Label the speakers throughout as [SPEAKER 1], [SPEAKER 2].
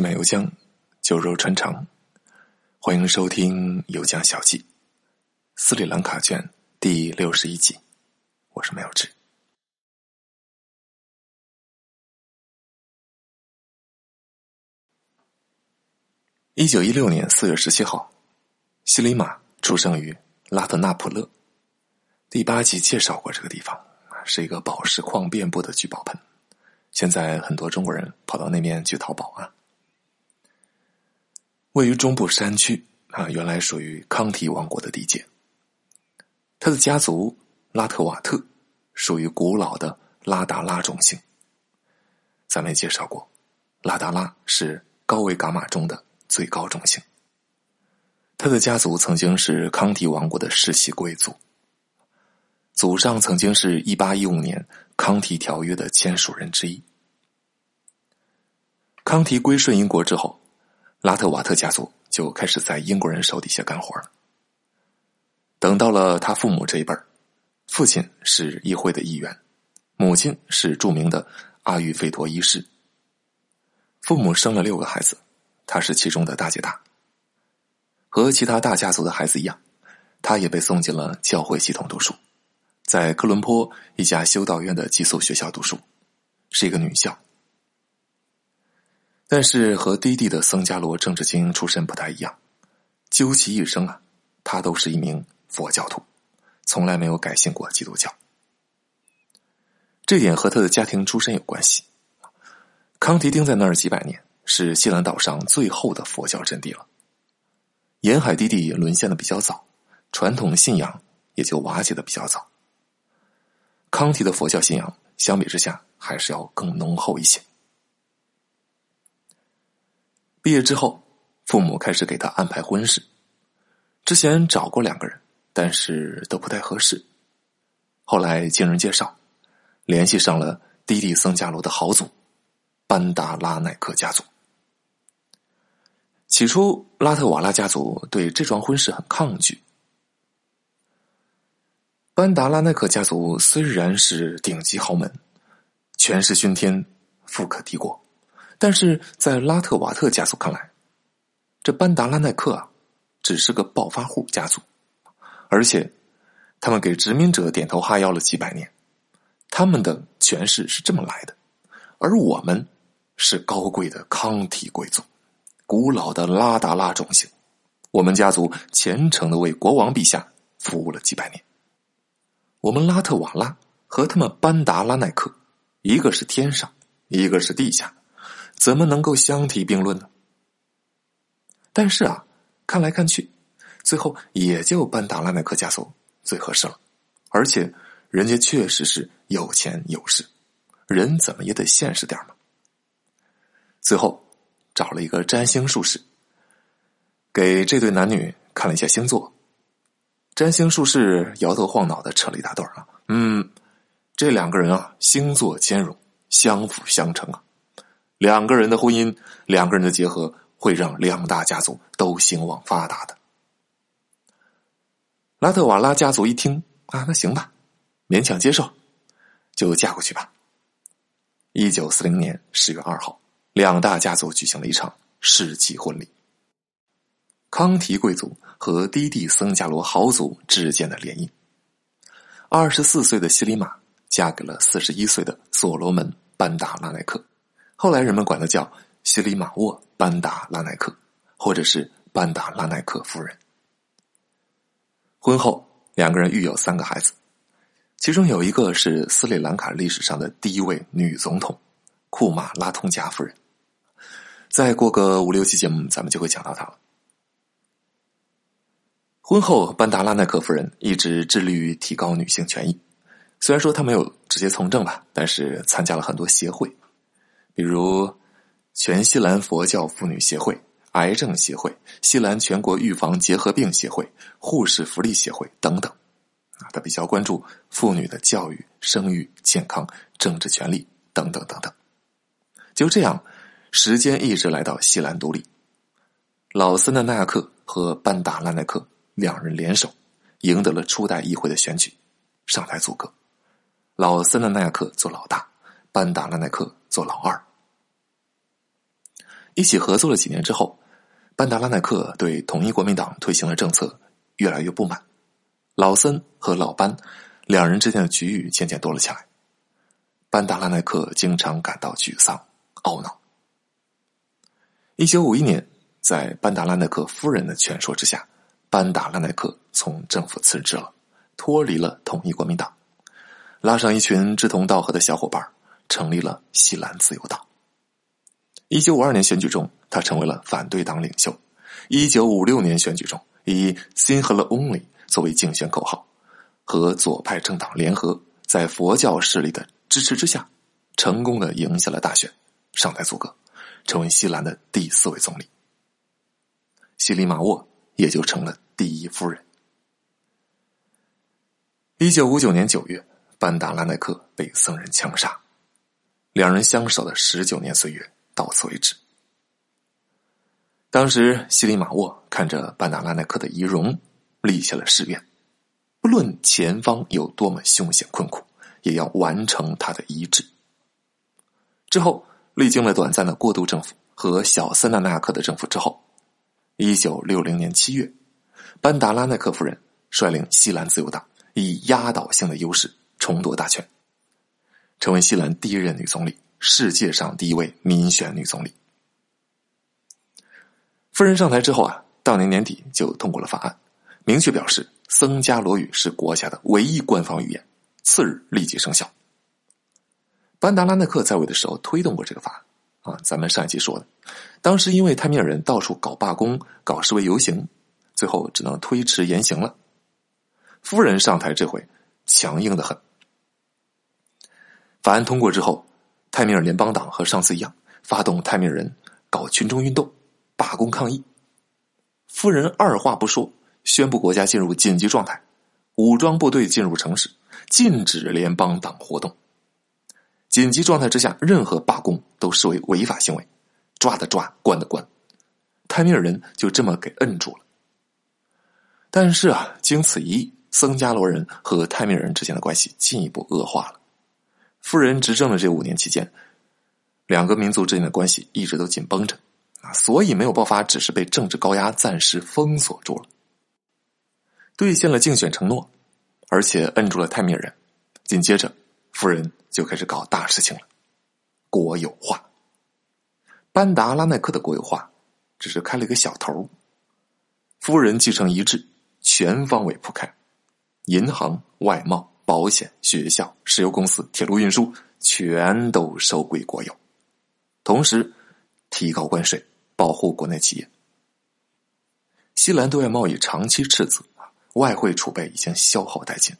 [SPEAKER 1] 西满油江，酒肉穿肠。欢迎收听《油江小记》，斯里兰卡卷第六十一集。我是麦有志。一九一六年四月十七号，西里马出生于拉特纳普勒。第八集介绍过这个地方，是一个宝石矿遍布的聚宝盆。现在很多中国人跑到那边去淘宝啊。位于中部山区啊，原来属于康提王国的地界。他的家族拉特瓦特属于古老的拉达拉种姓。咱们也介绍过，拉达拉是高维伽马中的最高种姓。他的家族曾经是康提王国的世袭贵族，祖上曾经是一八一五年康提条约的签署人之一。康提归顺英国之后。拉特瓦特家族就开始在英国人手底下干活了。等到了他父母这一辈儿，父亲是议会的议员，母亲是著名的阿育吠陀医师。父母生了六个孩子，他是其中的大姐大。和其他大家族的孩子一样，他也被送进了教会系统读书，在科伦坡一家修道院的寄宿学校读书，是一个女校。但是和低地的僧伽罗政治精英出身不太一样，究其一生啊，他都是一名佛教徒，从来没有改信过基督教。这点和他的家庭出身有关系。康提丁在那儿几百年，是西兰岛上最后的佛教阵地了。沿海低地沦陷的比较早，传统信仰也就瓦解的比较早。康提的佛教信仰相比之下，还是要更浓厚一些。毕业之后，父母开始给他安排婚事。之前找过两个人，但是都不太合适。后来经人介绍，联系上了迪地僧伽罗的豪族班达拉奈克家族。起初，拉特瓦拉家族对这桩婚事很抗拒。班达拉奈克家族虽然是顶级豪门，权势熏天，富可敌国。但是在拉特瓦特家族看来，这班达拉奈克啊，只是个暴发户家族，而且他们给殖民者点头哈腰了几百年，他们的权势是这么来的，而我们是高贵的康提贵族，古老的拉达拉种姓，我们家族虔诚的为国王陛下服务了几百年，我们拉特瓦拉和他们班达拉奈克，一个是天上，一个是地下。怎么能够相提并论呢？但是啊，看来看去，最后也就班达拉奈克家族最合适了，而且人家确实是有钱有势，人怎么也得现实点嘛。最后找了一个占星术士，给这对男女看了一下星座，占星术士摇头晃脑的扯了一大段啊，嗯，这两个人啊，星座兼容，相辅相成啊。两个人的婚姻，两个人的结合，会让两大家族都兴旺发达的。拉特瓦拉家族一听啊，那行吧，勉强接受，就嫁过去吧。一九四零年十月二号，两大家族举行了一场世纪婚礼。康提贵族和低地僧伽罗豪族之间的联姻。二十四岁的西里玛嫁给了四十一岁的所罗门班达拉奈克。后来人们管他叫西里马沃班达拉奈克，或者是班达拉奈克夫人。婚后，两个人育有三个孩子，其中有一个是斯里兰卡历史上的第一位女总统库马拉通加夫人。再过个五六期节目，咱们就会讲到她了。婚后，班达拉奈克夫人一直致力于提高女性权益，虽然说她没有直接从政吧，但是参加了很多协会。比如，全西兰佛教妇女协会、癌症协会、西兰全国预防结核病协会、护士福利协会等等，啊，他比较关注妇女的教育、生育、健康、政治权利等等等等。就这样，时间一直来到西兰独立，老森的奈亚克和班达拉奈克两人联手，赢得了初代议会的选举，上台组阁。老森的奈亚克做老大。班达拉奈克做老二。一起合作了几年之后，班达拉奈克对统一国民党推行的政策越来越不满，老森和老班两人之间的局域渐渐多了起来。班达拉奈克经常感到沮丧、懊恼。一九五一年，在班达拉奈克夫人的劝说之下，班达拉奈克从政府辞职了，脱离了统一国民党，拉上一群志同道合的小伙伴，成立了西兰自由党。一九五二年选举中，他成为了反对党领袖。一九五六年选举中，以 “Sinhala Only” 作为竞选口号，和左派政党联合，在佛教势力的支持之下，成功的赢下了大选，上台组阁，成为西兰的第四位总理。西里马沃也就成了第一夫人。一九五九年九月，班达拉奈克被僧人枪杀，两人相守的十九年岁月。到此为止。当时，西里马沃看着班达拉奈克的遗容，立下了誓愿：不论前方有多么凶险困苦，也要完成他的遗志。之后，历经了短暂的过渡政府和小森纳纳克的政府之后，一九六零年七月，班达拉奈克夫人率领西兰自由党以压倒性的优势重夺大权，成为西兰第一任女总理。世界上第一位民选女总理，夫人上台之后啊，当年年底就通过了法案，明确表示僧伽罗语是国家的唯一官方语言，次日立即生效。班达拉奈克在位的时候推动过这个法案啊，咱们上一期说的，当时因为泰米尔人到处搞罢工、搞示威游行，最后只能推迟言行了。夫人上台这回强硬的很，法案通过之后。泰米尔联邦党和上次一样，发动泰米尔人搞群众运动、罢工抗议。夫人二话不说，宣布国家进入紧急状态，武装部队进入城市，禁止联邦党活动。紧急状态之下，任何罢工都视为违法行为，抓的抓，关的关。泰米尔人就这么给摁住了。但是啊，经此一役，僧伽罗人和泰米尔人之间的关系进一步恶化了。夫人执政的这五年期间，两个民族之间的关系一直都紧绷着啊，所以没有爆发，只是被政治高压暂时封锁住了。兑现了竞选承诺，而且摁住了泰米尔人。紧接着，夫人就开始搞大事情了——国有化。班达拉奈克的国有化只是开了一个小头，夫人继承遗志，全方位铺开，银行、外贸。保险、学校、石油公司、铁路运输，全都收归国有，同时提高关税，保护国内企业。西兰对外贸易长期赤字啊，外汇储备已经消耗殆尽。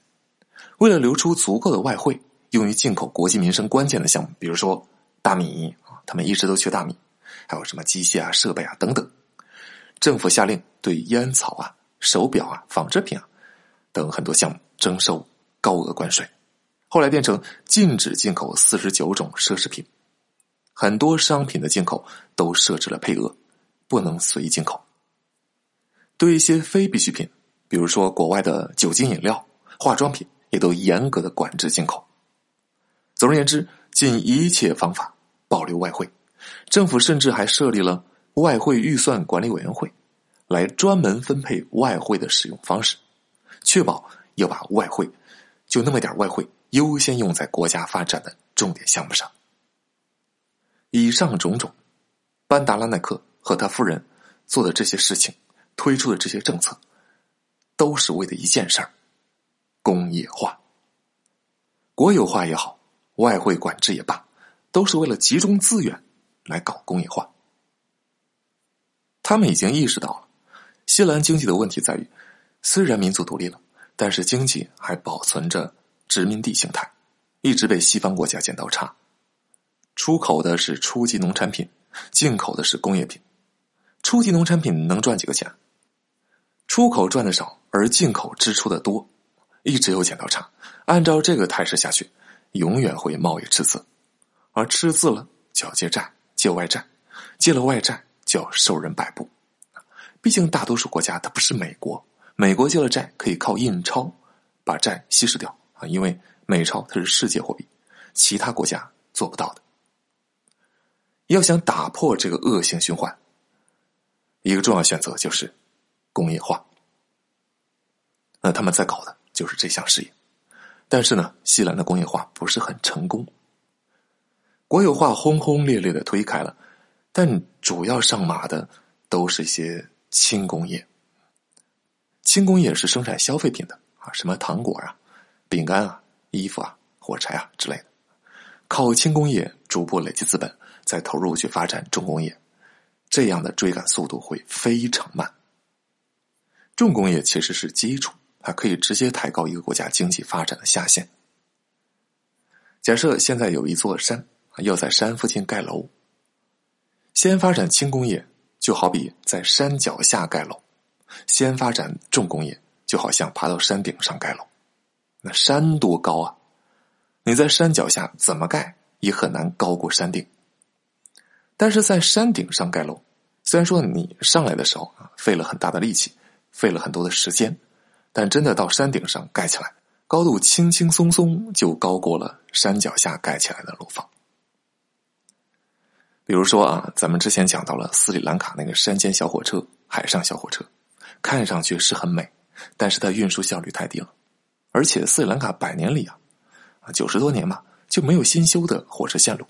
[SPEAKER 1] 为了留出足够的外汇，用于进口国计民生关键的项目，比如说大米啊，他们一直都缺大米，还有什么机械啊、设备啊等等。政府下令对烟草啊、手表啊、纺织品啊等很多项目征收。高额关税，后来变成禁止进口四十九种奢侈品，很多商品的进口都设置了配额，不能随意进口。对一些非必需品，比如说国外的酒精饮料、化妆品，也都严格的管制进口。总而言之，尽一切方法保留外汇。政府甚至还设立了外汇预算管理委员会，来专门分配外汇的使用方式，确保要把外汇。就那么点外汇，优先用在国家发展的重点项目上。以上种种，班达拉奈克和他夫人做的这些事情，推出的这些政策，都是为的一件事儿：工业化。国有化也好，外汇管制也罢，都是为了集中资源来搞工业化。他们已经意识到了，西兰经济的问题在于，虽然民族独立了。但是经济还保存着殖民地形态，一直被西方国家剪刀差。出口的是初级农产品，进口的是工业品。初级农产品能赚几个钱？出口赚的少，而进口支出的多，一直有剪刀差。按照这个态势下去，永远会贸易赤字，而赤字了就要借债，借外债，借了外债就要受人摆布。毕竟大多数国家它不是美国。美国借了债，可以靠印钞把债稀释掉啊，因为美钞它是世界货币，其他国家做不到的。要想打破这个恶性循环，一个重要选择就是工业化。那他们在搞的就是这项事业，但是呢，西兰的工业化不是很成功。国有化轰轰烈烈的推开了，但主要上马的都是一些轻工业。轻工业是生产消费品的啊，什么糖果啊、饼干啊、衣服啊、火柴啊之类的。靠轻工业逐步累积资本，再投入去发展重工业，这样的追赶速度会非常慢。重工业其实是基础，它可以直接抬高一个国家经济发展的下限。假设现在有一座山，要在山附近盖楼，先发展轻工业，就好比在山脚下盖楼；先发展重工业，就好像爬到山顶上盖楼。那山多高啊！你在山脚下怎么盖也很难高过山顶，但是在山顶上盖楼，虽然说你上来的时候啊费了很大的力气，费了很多的时间，但真的到山顶上盖起来，高度轻轻松松就高过了山脚下盖起来的楼房。比如说啊，咱们之前讲到了斯里兰卡那个山间小火车、海上小火车，看上去是很美，但是它运输效率太低了，而且斯里兰卡百年里啊。啊，九十多年嘛，就没有新修的火车线路，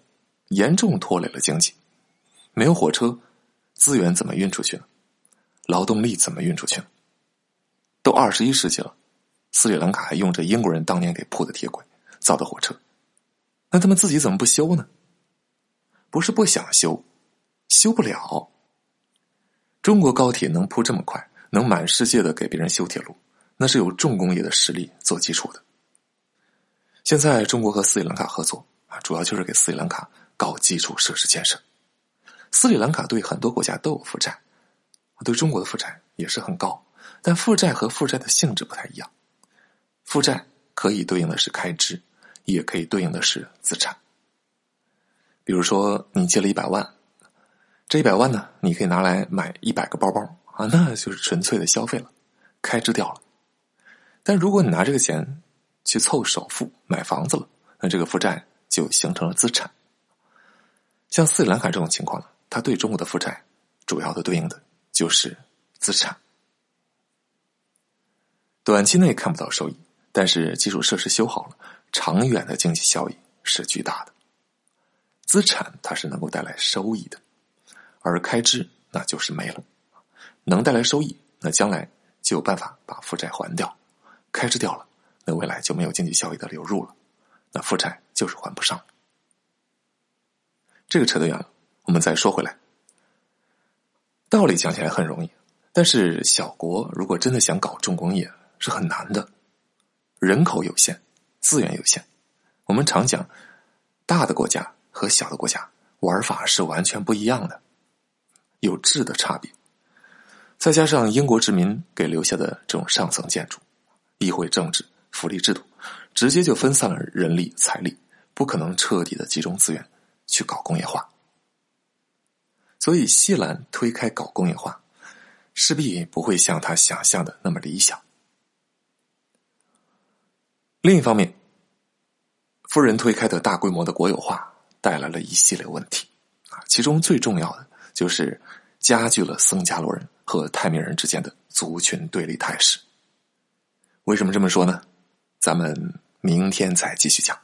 [SPEAKER 1] 严重拖累了经济。没有火车，资源怎么运出去呢？劳动力怎么运出去呢？都二十一世纪了，斯里兰卡还用着英国人当年给铺的铁轨造的火车，那他们自己怎么不修呢？不是不想修，修不了。中国高铁能铺这么快，能满世界的给别人修铁路，那是有重工业的实力做基础的。现在中国和斯里兰卡合作啊，主要就是给斯里兰卡搞基础设施建设。斯里兰卡对很多国家都有负债，对中国的负债也是很高，但负债和负债的性质不太一样。负债可以对应的是开支，也可以对应的是资产。比如说，你借了一百万，这一百万呢，你可以拿来买一百个包包啊，那就是纯粹的消费了，开支掉了。但如果你拿这个钱，去凑首付买房子了，那这个负债就形成了资产。像斯里兰卡这种情况呢，它对中国的负债主要的对应的就是资产。短期内看不到收益，但是基础设施修好了，长远的经济效益是巨大的。资产它是能够带来收益的，而开支那就是没了。能带来收益，那将来就有办法把负债还掉；开支掉了。那未来就没有经济效益的流入了，那负债就是还不上。这个扯得远了，我们再说回来。道理讲起来很容易，但是小国如果真的想搞重工业是很难的，人口有限，资源有限。我们常讲，大的国家和小的国家玩法是完全不一样的，有质的差别。再加上英国殖民给留下的这种上层建筑、议会政治。福利制度直接就分散了人力财力，不可能彻底的集中资源去搞工业化。所以，西兰推开搞工业化，势必不会像他想象的那么理想。另一方面，夫人推开的大规模的国有化带来了一系列问题啊，其中最重要的就是加剧了僧伽罗人和泰米尔人之间的族群对立态势。为什么这么说呢？咱们明天再继续讲。